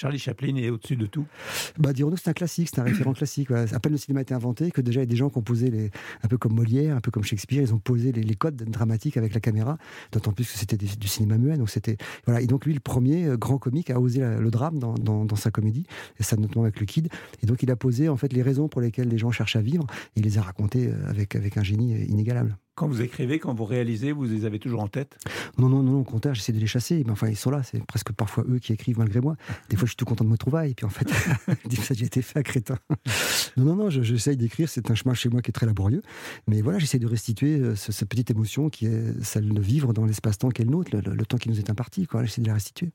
Charlie Chaplin est au-dessus de tout bah, Dirons-nous, c'est un classique, c'est un référent classique. À peine le cinéma a été inventé que déjà il y a des gens qui ont posé, les, un peu comme Molière, un peu comme Shakespeare, ils ont posé les, codes dramatiques avec la caméra, d'autant plus que c'était du cinéma muet. Donc c'était, voilà. Et donc lui, le premier euh, grand comique, a osé le drame dans, sa comédie, et ça notamment avec le Kid. Et donc il a posé en fait les raisons pour lesquelles les gens cherchent à vivre, et il les a racontées euh, avec, avec un génie inégalable. Quand vous écrivez, quand vous réalisez, vous les avez toujours en tête? Non, non, non, au contraire, j'essaie de les chasser. Mais enfin, ils sont là. C'est presque parfois eux qui écrivent malgré moi. Des fois, je suis tout content de me trouver. Et puis, en fait, ça déjà été fait à crétin. non, non, non, j'essaye d'écrire. C'est un chemin chez moi qui est très laborieux. Mais voilà, j'essaie de restituer euh, cette petite émotion qui est celle de vivre dans l'espace-temps qu'est le nôtre, le, temps qui nous est imparti. J'essaie de la restituer.